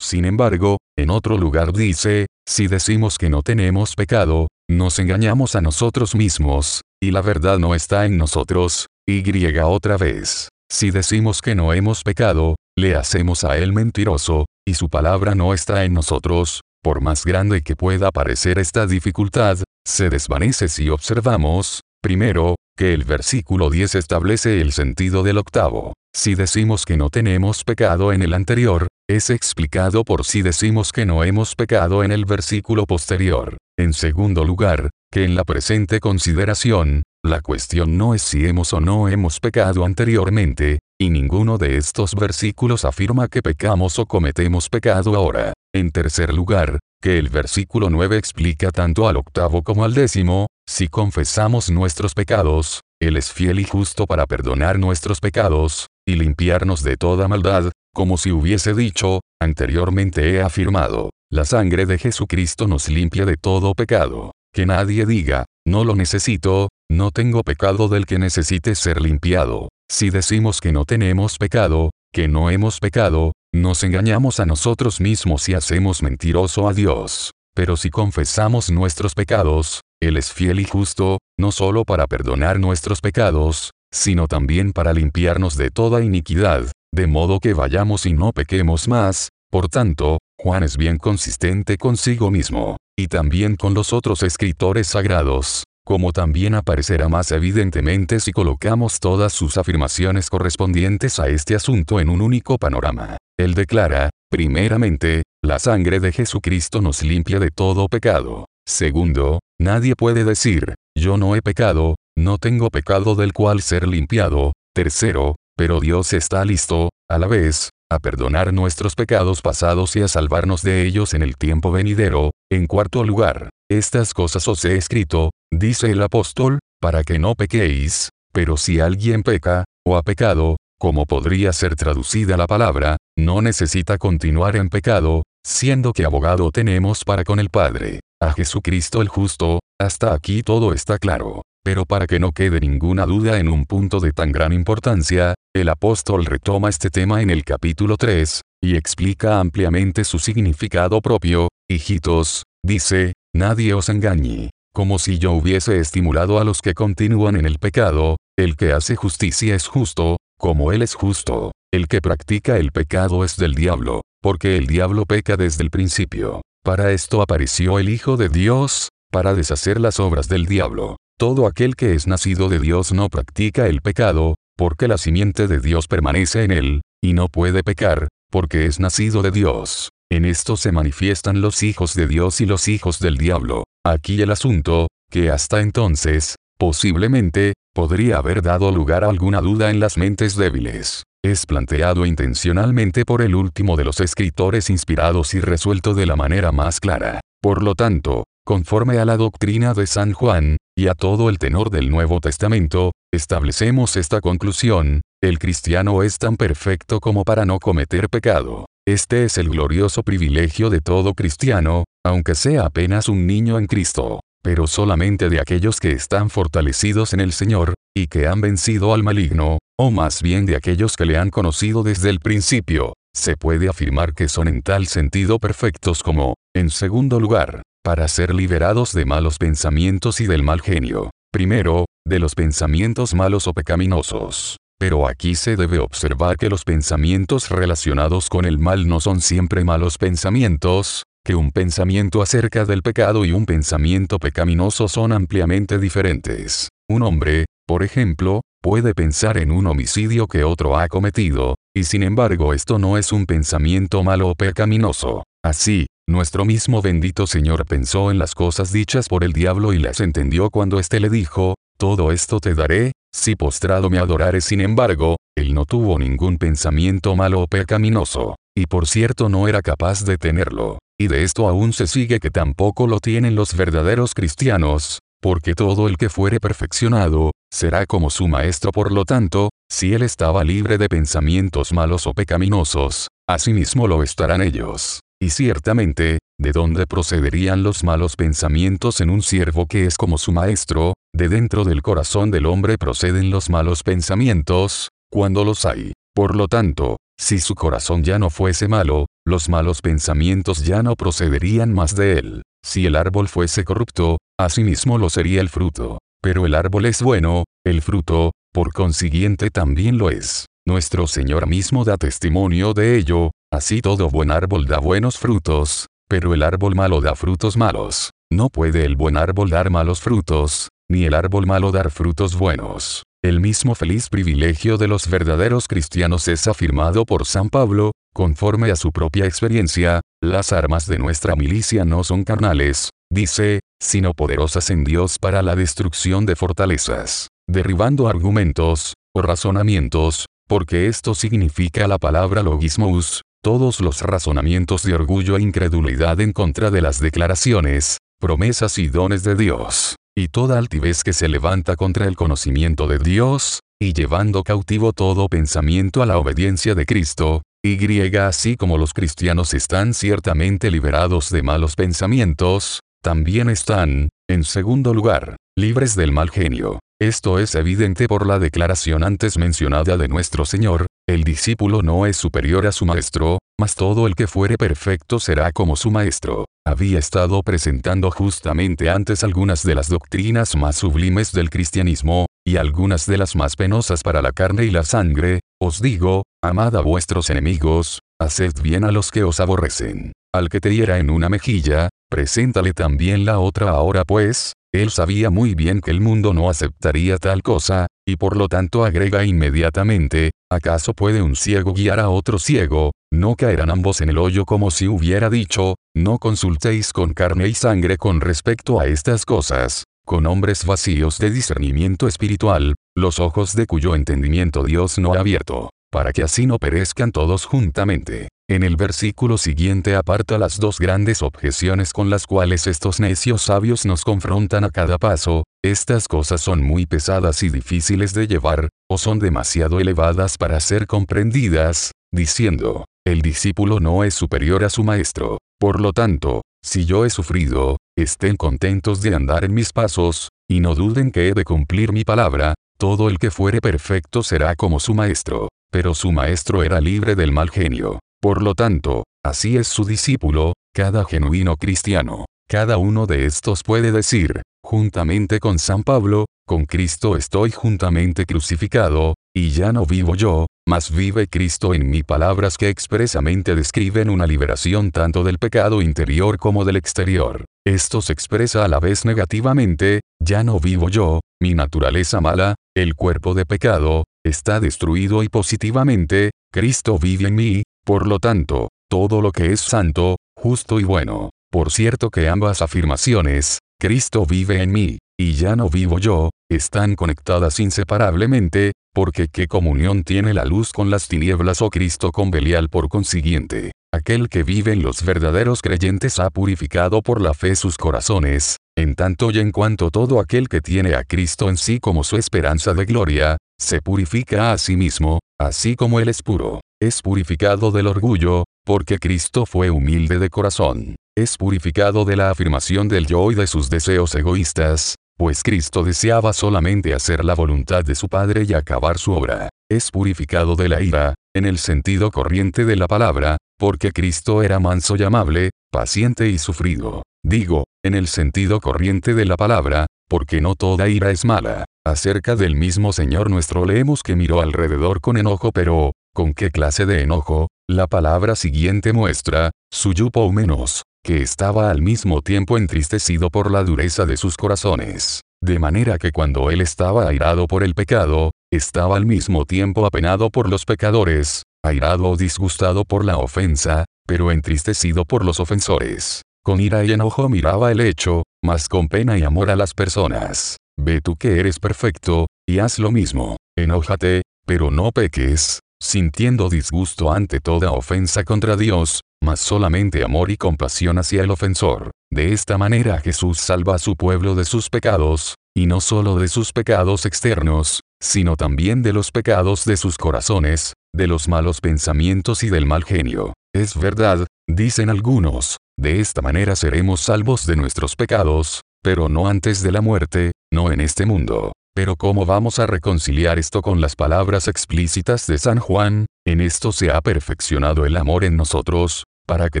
sin embargo, en otro lugar dice, si decimos que no tenemos pecado, nos engañamos a nosotros mismos, y la verdad no está en nosotros, y otra vez. Si decimos que no hemos pecado, le hacemos a él mentiroso, y su palabra no está en nosotros, por más grande que pueda parecer esta dificultad, se desvanece si observamos, primero, que el versículo 10 establece el sentido del octavo. Si decimos que no tenemos pecado en el anterior, es explicado por si decimos que no hemos pecado en el versículo posterior. En segundo lugar, que en la presente consideración, la cuestión no es si hemos o no hemos pecado anteriormente, y ninguno de estos versículos afirma que pecamos o cometemos pecado ahora. En tercer lugar, que el versículo 9 explica tanto al octavo como al décimo, si confesamos nuestros pecados, Él es fiel y justo para perdonar nuestros pecados, y limpiarnos de toda maldad, como si hubiese dicho, anteriormente he afirmado, la sangre de Jesucristo nos limpia de todo pecado. Que nadie diga, no lo necesito, no tengo pecado del que necesite ser limpiado. Si decimos que no tenemos pecado, que no hemos pecado, nos engañamos a nosotros mismos y hacemos mentiroso a Dios. Pero si confesamos nuestros pecados, Él es fiel y justo, no solo para perdonar nuestros pecados, sino también para limpiarnos de toda iniquidad, de modo que vayamos y no pequemos más, por tanto, Juan es bien consistente consigo mismo, y también con los otros escritores sagrados, como también aparecerá más evidentemente si colocamos todas sus afirmaciones correspondientes a este asunto en un único panorama. Él declara, primeramente, la sangre de Jesucristo nos limpia de todo pecado. Segundo, nadie puede decir, yo no he pecado, no tengo pecado del cual ser limpiado. Tercero, pero Dios está listo, a la vez, a perdonar nuestros pecados pasados y a salvarnos de ellos en el tiempo venidero. En cuarto lugar, estas cosas os he escrito, dice el apóstol, para que no pequéis, pero si alguien peca, o ha pecado, como podría ser traducida la palabra, no necesita continuar en pecado, siendo que abogado tenemos para con el Padre, a Jesucristo el justo, hasta aquí todo está claro. Pero para que no quede ninguna duda en un punto de tan gran importancia, el apóstol retoma este tema en el capítulo 3, y explica ampliamente su significado propio, hijitos, dice, nadie os engañe, como si yo hubiese estimulado a los que continúan en el pecado, el que hace justicia es justo, como él es justo, el que practica el pecado es del diablo, porque el diablo peca desde el principio. Para esto apareció el Hijo de Dios, para deshacer las obras del diablo. Todo aquel que es nacido de Dios no practica el pecado, porque la simiente de Dios permanece en él, y no puede pecar, porque es nacido de Dios. En esto se manifiestan los hijos de Dios y los hijos del diablo. Aquí el asunto, que hasta entonces, posiblemente, podría haber dado lugar a alguna duda en las mentes débiles. Es planteado intencionalmente por el último de los escritores inspirados y resuelto de la manera más clara. Por lo tanto, conforme a la doctrina de San Juan, y a todo el tenor del Nuevo Testamento, establecemos esta conclusión, el cristiano es tan perfecto como para no cometer pecado. Este es el glorioso privilegio de todo cristiano, aunque sea apenas un niño en Cristo, pero solamente de aquellos que están fortalecidos en el Señor, y que han vencido al maligno, o más bien de aquellos que le han conocido desde el principio, se puede afirmar que son en tal sentido perfectos como, en segundo lugar, para ser liberados de malos pensamientos y del mal genio. Primero, de los pensamientos malos o pecaminosos. Pero aquí se debe observar que los pensamientos relacionados con el mal no son siempre malos pensamientos, que un pensamiento acerca del pecado y un pensamiento pecaminoso son ampliamente diferentes. Un hombre, por ejemplo, puede pensar en un homicidio que otro ha cometido, y sin embargo esto no es un pensamiento malo o pecaminoso. Así, nuestro mismo bendito Señor pensó en las cosas dichas por el diablo y las entendió cuando éste le dijo, todo esto te daré, si postrado me adorares. Sin embargo, él no tuvo ningún pensamiento malo o pecaminoso, y por cierto no era capaz de tenerlo. Y de esto aún se sigue que tampoco lo tienen los verdaderos cristianos, porque todo el que fuere perfeccionado, será como su maestro. Por lo tanto, si él estaba libre de pensamientos malos o pecaminosos, asimismo lo estarán ellos. Y ciertamente, ¿de dónde procederían los malos pensamientos en un siervo que es como su maestro? De dentro del corazón del hombre proceden los malos pensamientos, cuando los hay. Por lo tanto, si su corazón ya no fuese malo, los malos pensamientos ya no procederían más de él. Si el árbol fuese corrupto, asimismo lo sería el fruto. Pero el árbol es bueno, el fruto, por consiguiente también lo es. Nuestro Señor mismo da testimonio de ello, así todo buen árbol da buenos frutos, pero el árbol malo da frutos malos. No puede el buen árbol dar malos frutos, ni el árbol malo dar frutos buenos. El mismo feliz privilegio de los verdaderos cristianos es afirmado por San Pablo, conforme a su propia experiencia, las armas de nuestra milicia no son carnales, dice, sino poderosas en Dios para la destrucción de fortalezas, derribando argumentos, o razonamientos, porque esto significa la palabra logismos, todos los razonamientos de orgullo e incredulidad en contra de las declaraciones, promesas y dones de Dios, y toda altivez que se levanta contra el conocimiento de Dios, y llevando cautivo todo pensamiento a la obediencia de Cristo, y así como los cristianos están ciertamente liberados de malos pensamientos, también están, en segundo lugar, libres del mal genio. Esto es evidente por la declaración antes mencionada de nuestro Señor, el discípulo no es superior a su maestro, mas todo el que fuere perfecto será como su maestro. Había estado presentando justamente antes algunas de las doctrinas más sublimes del cristianismo, y algunas de las más penosas para la carne y la sangre, os digo, amad a vuestros enemigos, haced bien a los que os aborrecen. Al que te hiera en una mejilla, preséntale también la otra ahora pues, él sabía muy bien que el mundo no aceptaría tal cosa, y por lo tanto agrega inmediatamente, ¿acaso puede un ciego guiar a otro ciego? No caerán ambos en el hoyo como si hubiera dicho, no consultéis con carne y sangre con respecto a estas cosas, con hombres vacíos de discernimiento espiritual, los ojos de cuyo entendimiento Dios no ha abierto, para que así no perezcan todos juntamente. En el versículo siguiente aparta las dos grandes objeciones con las cuales estos necios sabios nos confrontan a cada paso, estas cosas son muy pesadas y difíciles de llevar, o son demasiado elevadas para ser comprendidas, diciendo, el discípulo no es superior a su maestro. Por lo tanto, si yo he sufrido, estén contentos de andar en mis pasos, y no duden que he de cumplir mi palabra, todo el que fuere perfecto será como su maestro. Pero su maestro era libre del mal genio. Por lo tanto, así es su discípulo, cada genuino cristiano. Cada uno de estos puede decir, juntamente con San Pablo, con Cristo estoy juntamente crucificado, y ya no vivo yo, mas vive Cristo en mí palabras que expresamente describen una liberación tanto del pecado interior como del exterior. Esto se expresa a la vez negativamente, ya no vivo yo, mi naturaleza mala, el cuerpo de pecado, está destruido y positivamente, Cristo vive en mí, por lo tanto, todo lo que es santo, justo y bueno. Por cierto que ambas afirmaciones, Cristo vive en mí, y ya no vivo yo, están conectadas inseparablemente, porque qué comunión tiene la luz con las tinieblas o Cristo con Belial por consiguiente. Aquel que vive en los verdaderos creyentes ha purificado por la fe sus corazones, en tanto y en cuanto todo aquel que tiene a Cristo en sí como su esperanza de gloria, se purifica a sí mismo, así como él es puro. Es purificado del orgullo, porque Cristo fue humilde de corazón. Es purificado de la afirmación del yo y de sus deseos egoístas, pues Cristo deseaba solamente hacer la voluntad de su Padre y acabar su obra. Es purificado de la ira, en el sentido corriente de la palabra, porque Cristo era manso y amable, paciente y sufrido. Digo, en el sentido corriente de la palabra, porque no toda ira es mala. Acerca del mismo Señor nuestro leemos que miró alrededor con enojo pero, ¿con qué clase de enojo? La palabra siguiente muestra, su yupo menos, que estaba al mismo tiempo entristecido por la dureza de sus corazones. De manera que cuando él estaba airado por el pecado, estaba al mismo tiempo apenado por los pecadores, airado o disgustado por la ofensa, pero entristecido por los ofensores. Con ira y enojo miraba el hecho, mas con pena y amor a las personas. Ve tú que eres perfecto, y haz lo mismo. Enójate, pero no peques, sintiendo disgusto ante toda ofensa contra Dios, mas solamente amor y compasión hacia el ofensor. De esta manera Jesús salva a su pueblo de sus pecados, y no solo de sus pecados externos, sino también de los pecados de sus corazones, de los malos pensamientos y del mal genio. Es verdad, dicen algunos, de esta manera seremos salvos de nuestros pecados, pero no antes de la muerte, no en este mundo. Pero ¿cómo vamos a reconciliar esto con las palabras explícitas de San Juan? En esto se ha perfeccionado el amor en nosotros, para que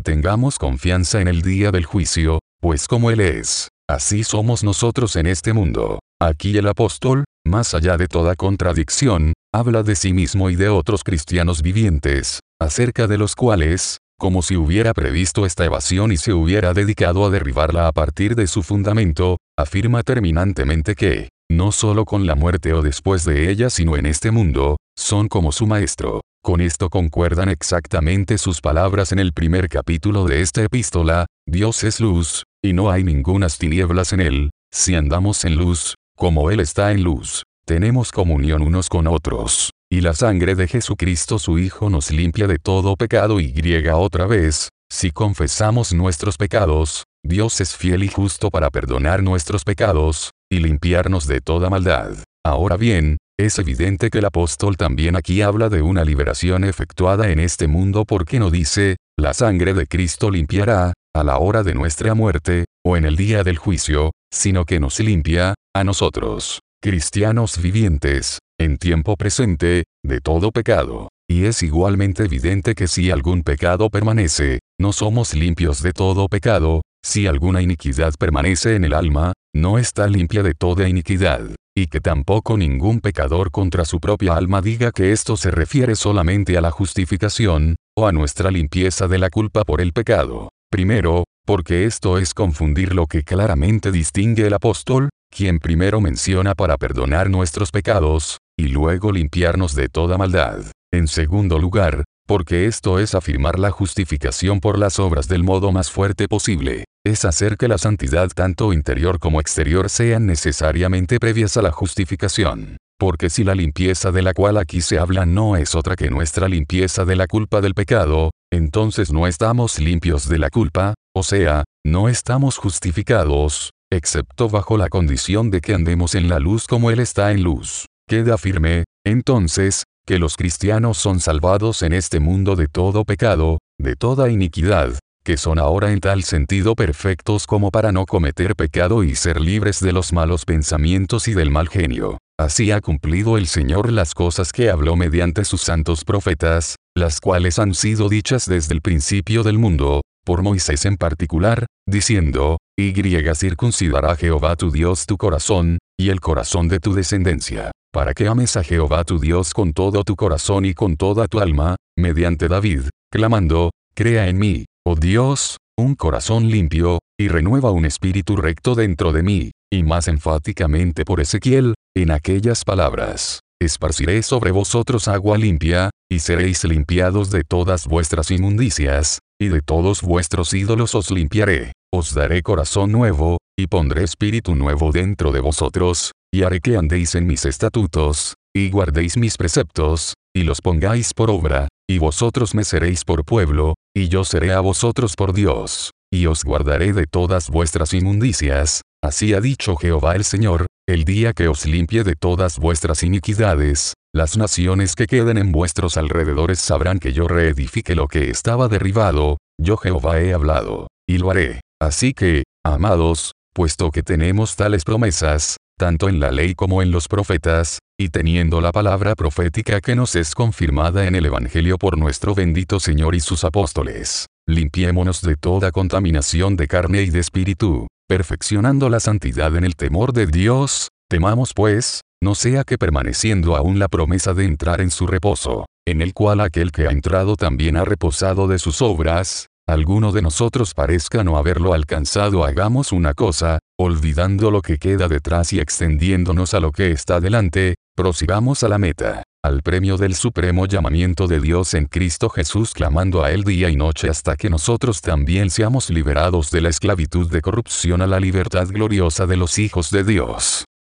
tengamos confianza en el día del juicio, pues como Él es, así somos nosotros en este mundo. Aquí el apóstol, más allá de toda contradicción, habla de sí mismo y de otros cristianos vivientes, acerca de los cuales, como si hubiera previsto esta evasión y se hubiera dedicado a derribarla a partir de su fundamento, afirma terminantemente que, no solo con la muerte o después de ella sino en este mundo, son como su maestro. Con esto concuerdan exactamente sus palabras en el primer capítulo de esta epístola, Dios es luz, y no hay ningunas tinieblas en él, si andamos en luz, como Él está en luz, tenemos comunión unos con otros. Y la sangre de Jesucristo su Hijo nos limpia de todo pecado y griega otra vez, si confesamos nuestros pecados, Dios es fiel y justo para perdonar nuestros pecados, y limpiarnos de toda maldad. Ahora bien, es evidente que el apóstol también aquí habla de una liberación efectuada en este mundo porque no dice, la sangre de Cristo limpiará, a la hora de nuestra muerte, o en el día del juicio, sino que nos limpia, a nosotros, cristianos vivientes, en tiempo presente, de todo pecado. Y es igualmente evidente que si algún pecado permanece, no somos limpios de todo pecado, si alguna iniquidad permanece en el alma, no está limpia de toda iniquidad, y que tampoco ningún pecador contra su propia alma diga que esto se refiere solamente a la justificación, o a nuestra limpieza de la culpa por el pecado. Primero, porque esto es confundir lo que claramente distingue el apóstol, quien primero menciona para perdonar nuestros pecados, y luego limpiarnos de toda maldad. En segundo lugar, porque esto es afirmar la justificación por las obras del modo más fuerte posible, es hacer que la santidad tanto interior como exterior sean necesariamente previas a la justificación. Porque si la limpieza de la cual aquí se habla no es otra que nuestra limpieza de la culpa del pecado, entonces no estamos limpios de la culpa, o sea, no estamos justificados, excepto bajo la condición de que andemos en la luz como Él está en luz. Queda firme, entonces, que los cristianos son salvados en este mundo de todo pecado, de toda iniquidad, que son ahora en tal sentido perfectos como para no cometer pecado y ser libres de los malos pensamientos y del mal genio. Así ha cumplido el Señor las cosas que habló mediante sus santos profetas, las cuales han sido dichas desde el principio del mundo, por Moisés en particular, diciendo, Y circuncidará Jehová tu Dios tu corazón, y el corazón de tu descendencia, para que ames a Jehová tu Dios con todo tu corazón y con toda tu alma, mediante David, clamando, Crea en mí, Oh Dios, un corazón limpio, y renueva un espíritu recto dentro de mí, y más enfáticamente por Ezequiel, en aquellas palabras. Esparciré sobre vosotros agua limpia, y seréis limpiados de todas vuestras inmundicias, y de todos vuestros ídolos os limpiaré, os daré corazón nuevo, y pondré espíritu nuevo dentro de vosotros, y haré que andéis en mis estatutos, y guardéis mis preceptos, y los pongáis por obra, y vosotros me seréis por pueblo, y yo seré a vosotros por Dios, y os guardaré de todas vuestras inmundicias, así ha dicho Jehová el Señor, el día que os limpie de todas vuestras iniquidades, las naciones que queden en vuestros alrededores sabrán que yo reedifique lo que estaba derribado, yo Jehová he hablado, y lo haré. Así que, amados, puesto que tenemos tales promesas, tanto en la ley como en los profetas, y teniendo la palabra profética que nos es confirmada en el Evangelio por nuestro bendito Señor y sus apóstoles. Limpiémonos de toda contaminación de carne y de espíritu, perfeccionando la santidad en el temor de Dios, temamos pues, no sea que permaneciendo aún la promesa de entrar en su reposo, en el cual aquel que ha entrado también ha reposado de sus obras, alguno de nosotros parezca no haberlo alcanzado, hagamos una cosa, olvidando lo que queda detrás y extendiéndonos a lo que está delante, prosigamos a la meta, al premio del supremo llamamiento de Dios en Cristo Jesús clamando a Él día y noche hasta que nosotros también seamos liberados de la esclavitud de corrupción a la libertad gloriosa de los hijos de Dios.